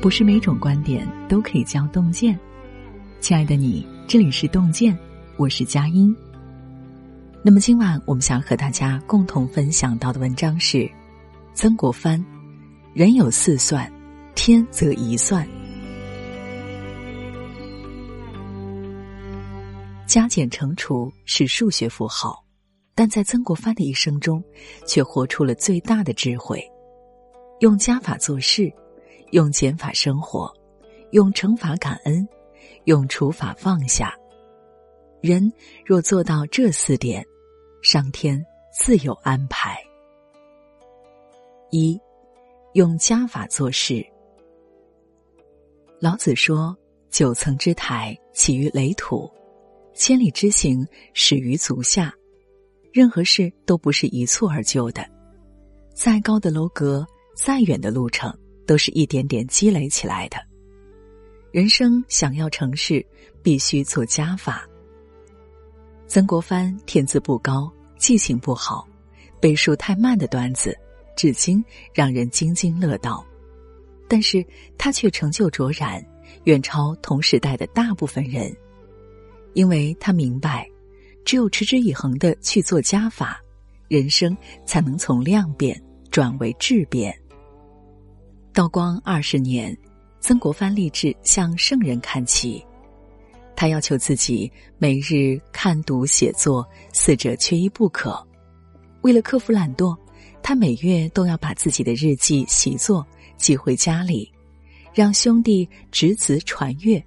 不是每种观点都可以叫洞见。亲爱的你，这里是洞见，我是佳音。那么今晚我们想和大家共同分享到的文章是曾国藩：人有四算，天则一算。加减乘除是数学符号，但在曾国藩的一生中，却活出了最大的智慧，用加法做事。用减法生活，用乘法感恩，用除法放下。人若做到这四点，上天自有安排。一，用加法做事。老子说：“九层之台，起于垒土；千里之行，始于足下。”任何事都不是一蹴而就的，再高的楼阁，再远的路程。都是一点点积累起来的。人生想要成事，必须做加法。曾国藩天资不高，记性不好，背书太慢的段子，至今让人津津乐道。但是他却成就卓然，远超同时代的大部分人，因为他明白，只有持之以恒的去做加法，人生才能从量变转为质变。道光二十年，曾国藩立志向圣人看齐。他要求自己每日看读写作四者缺一不可。为了克服懒惰，他每月都要把自己的日记习作寄回家里，让兄弟侄子传阅。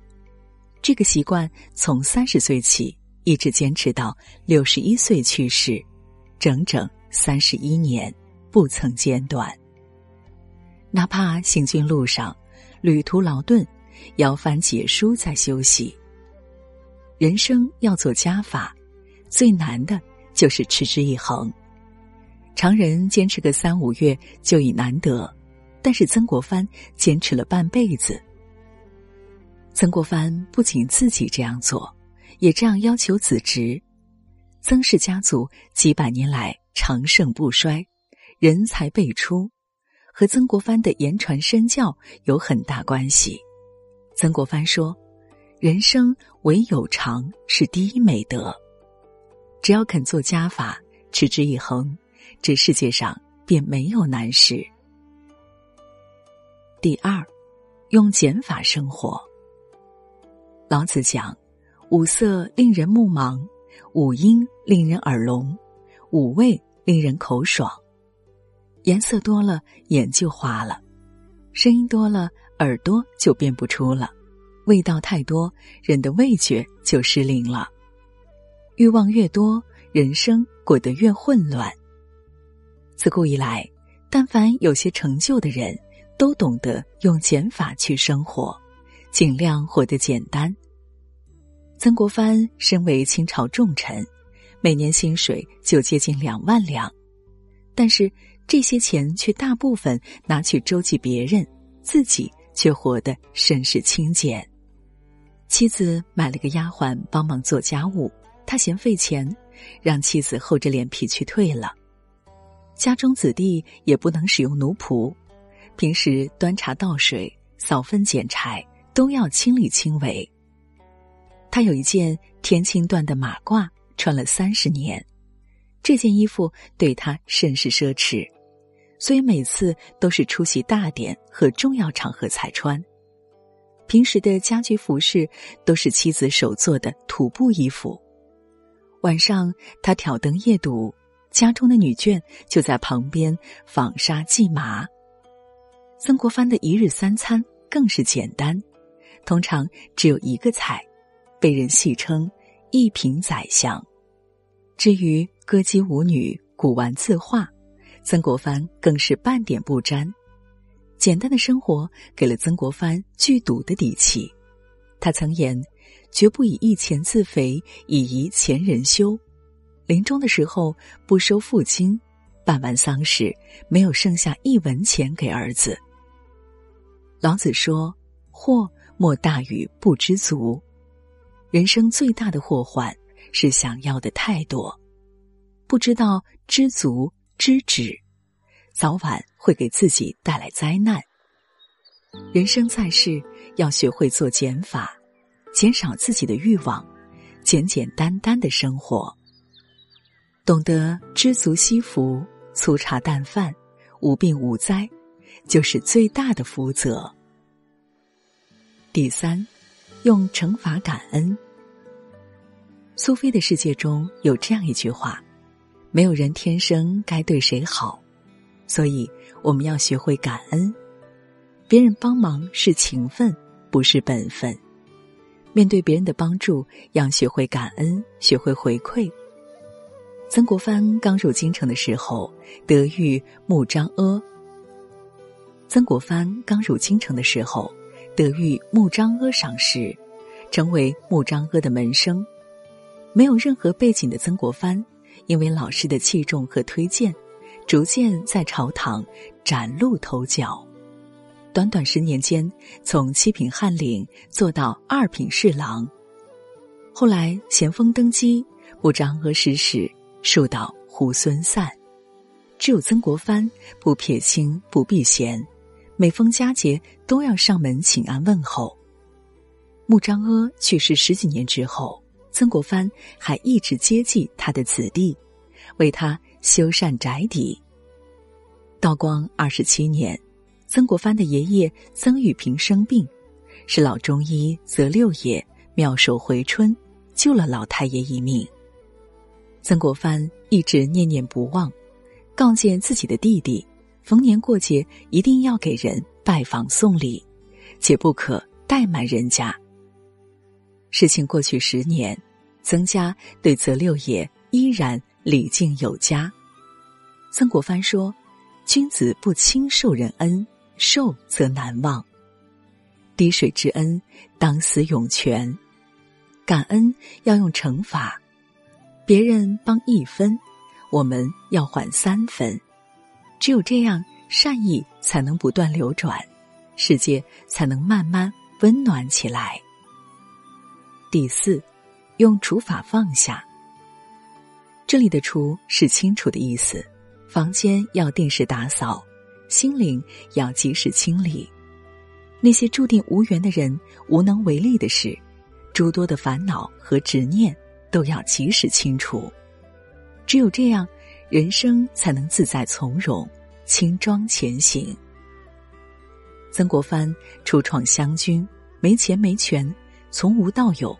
这个习惯从三十岁起一直坚持到六十一岁去世，整整三十一年不曾间断。哪怕行军路上，旅途劳顿，要翻解书再休息。人生要做加法，最难的就是持之以恒。常人坚持个三五月就已难得，但是曾国藩坚持了半辈子。曾国藩不仅自己这样做，也这样要求子侄。曾氏家族几百年来长盛不衰，人才辈出。和曾国藩的言传身教有很大关系。曾国藩说：“人生唯有常是第一美德，只要肯做加法，持之以恒，这世界上便没有难事。”第二，用减法生活。老子讲：“五色令人目盲，五音令人耳聋，五味令人口爽。”颜色多了，眼就花了；声音多了，耳朵就辨不出了；味道太多，人的味觉就失灵了。欲望越多，人生过得越混乱。自古以来，但凡有些成就的人，都懂得用减法去生活，尽量活得简单。曾国藩身为清朝重臣，每年薪水就接近两万两，但是。这些钱却大部分拿去周济别人，自己却活得甚是清简。妻子买了个丫鬟帮忙做家务，他嫌费钱，让妻子厚着脸皮去退了。家中子弟也不能使用奴仆，平时端茶倒水、扫粪捡柴都要亲力亲为。他有一件天青缎的马褂，穿了三十年。这件衣服对他甚是奢侈，所以每次都是出席大典和重要场合才穿。平时的家居服饰都是妻子手做的土布衣服。晚上他挑灯夜读，家中的女眷就在旁边纺纱系麻。曾国藩的一日三餐更是简单，通常只有一个菜，被人戏称“一品宰相”。至于歌姬舞女、古玩字画，曾国藩更是半点不沾。简单的生活给了曾国藩剧赌的底气。他曾言：“绝不以一钱自肥，以遗前人羞。”临终的时候不收父亲，办完丧事没有剩下一文钱给儿子。老子说：“祸莫大于不知足。”人生最大的祸患。是想要的太多，不知道知足知止，早晚会给自己带来灾难。人生在世，要学会做减法，减少自己的欲望，简简单单的生活。懂得知足惜福，粗茶淡饭，无病无灾，就是最大的福泽。第三，用惩罚感恩。苏菲的世界中有这样一句话：没有人天生该对谁好，所以我们要学会感恩。别人帮忙是情分，不是本分。面对别人的帮助，要学会感恩，学会回馈。曾国藩刚入京城的时候，得遇穆彰阿。曾国藩刚入京城的时候。得遇穆彰阿赏识，成为穆彰阿的门生。没有任何背景的曾国藩，因为老师的器重和推荐，逐渐在朝堂崭露头角。短短十年间，从七品翰林做到二品侍郎。后来咸丰登基，穆彰阿失势，树倒猢狲散，只有曾国藩不撇清，不避嫌。每逢佳节，都要上门请安问候。穆彰阿去世十几年之后，曾国藩还一直接济他的子弟，为他修缮宅邸。道光二十七年，曾国藩的爷爷曾玉平生病，是老中医则六爷妙手回春，救了老太爷一命。曾国藩一直念念不忘，告诫自己的弟弟。逢年过节一定要给人拜访送礼，且不可怠慢人家。事情过去十年，曾家对泽六爷依然礼敬有加。曾国藩说：“君子不轻受人恩，受则难忘。滴水之恩，当思涌泉。感恩要用乘法，别人帮一分，我们要还三分。”只有这样，善意才能不断流转，世界才能慢慢温暖起来。第四，用除法放下。这里的“除”是清楚的意思，房间要定时打扫，心灵要及时清理。那些注定无缘的人、无能为力的事，诸多的烦恼和执念，都要及时清除。只有这样。人生才能自在从容、轻装前行。曾国藩初创湘军，没钱没权，从无到有，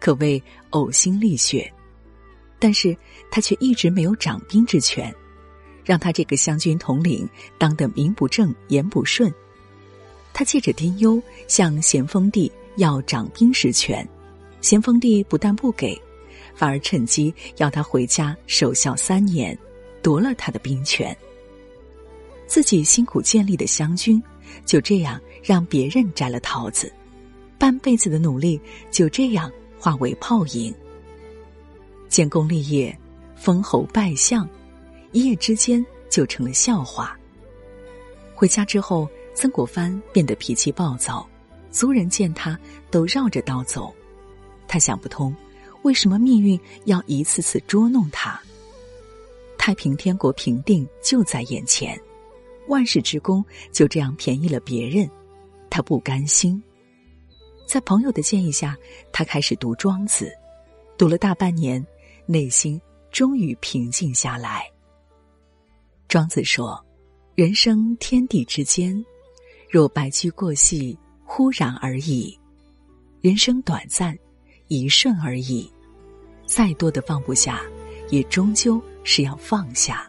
可谓呕心沥血。但是他却一直没有掌兵之权，让他这个湘军统领当得名不正言不顺。他借着丁忧向咸丰帝要掌兵实权，咸丰帝不但不给，反而趁机要他回家守孝三年。夺了他的兵权，自己辛苦建立的湘军，就这样让别人摘了桃子，半辈子的努力就这样化为泡影。建功立业，封侯拜相，一夜之间就成了笑话。回家之后，曾国藩变得脾气暴躁，族人见他都绕着道走。他想不通，为什么命运要一次次捉弄他。太平天国平定就在眼前，万世之功就这样便宜了别人，他不甘心。在朋友的建议下，他开始读《庄子》，读了大半年，内心终于平静下来。庄子说：“人生天地之间，若白驹过隙，忽然而已；人生短暂，一瞬而已。再多的放不下。”也终究是要放下。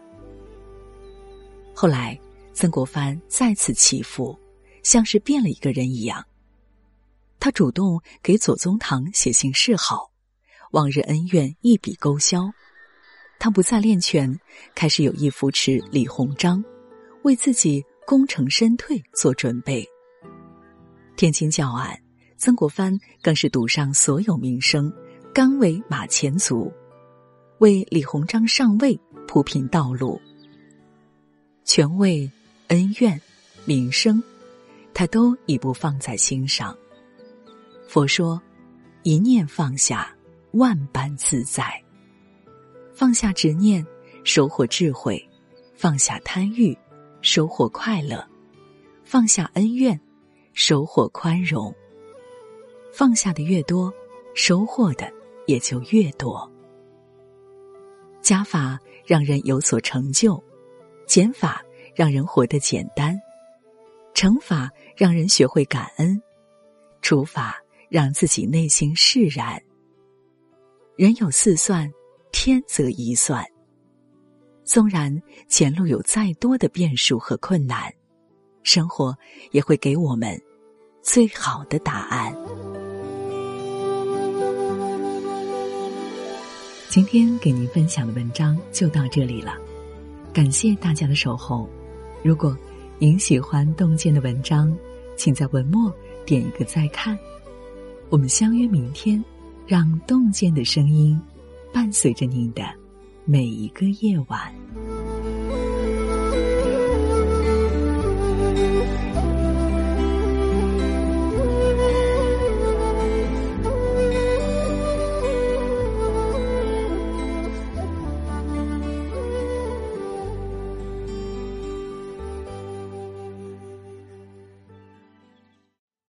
后来，曾国藩再次祈福，像是变了一个人一样。他主动给左宗棠写信示好，往日恩怨一笔勾销。他不再练拳，开始有意扶持李鸿章，为自己功成身退做准备。天津教案，曾国藩更是赌上所有名声，甘为马前卒。为李鸿章上位铺平道路，权位、恩怨、名声，他都已不放在心上。佛说：“一念放下，万般自在。”放下执念，收获智慧；放下贪欲，收获快乐；放下恩怨，收获宽容。放下的越多，收获的也就越多。加法让人有所成就，减法让人活得简单，乘法让人学会感恩，除法让自己内心释然。人有四算，天则一算。纵然前路有再多的变数和困难，生活也会给我们最好的答案。今天给您分享的文章就到这里了，感谢大家的守候。如果您喜欢洞见的文章，请在文末点一个再看。我们相约明天，让洞见的声音伴随着您的每一个夜晚。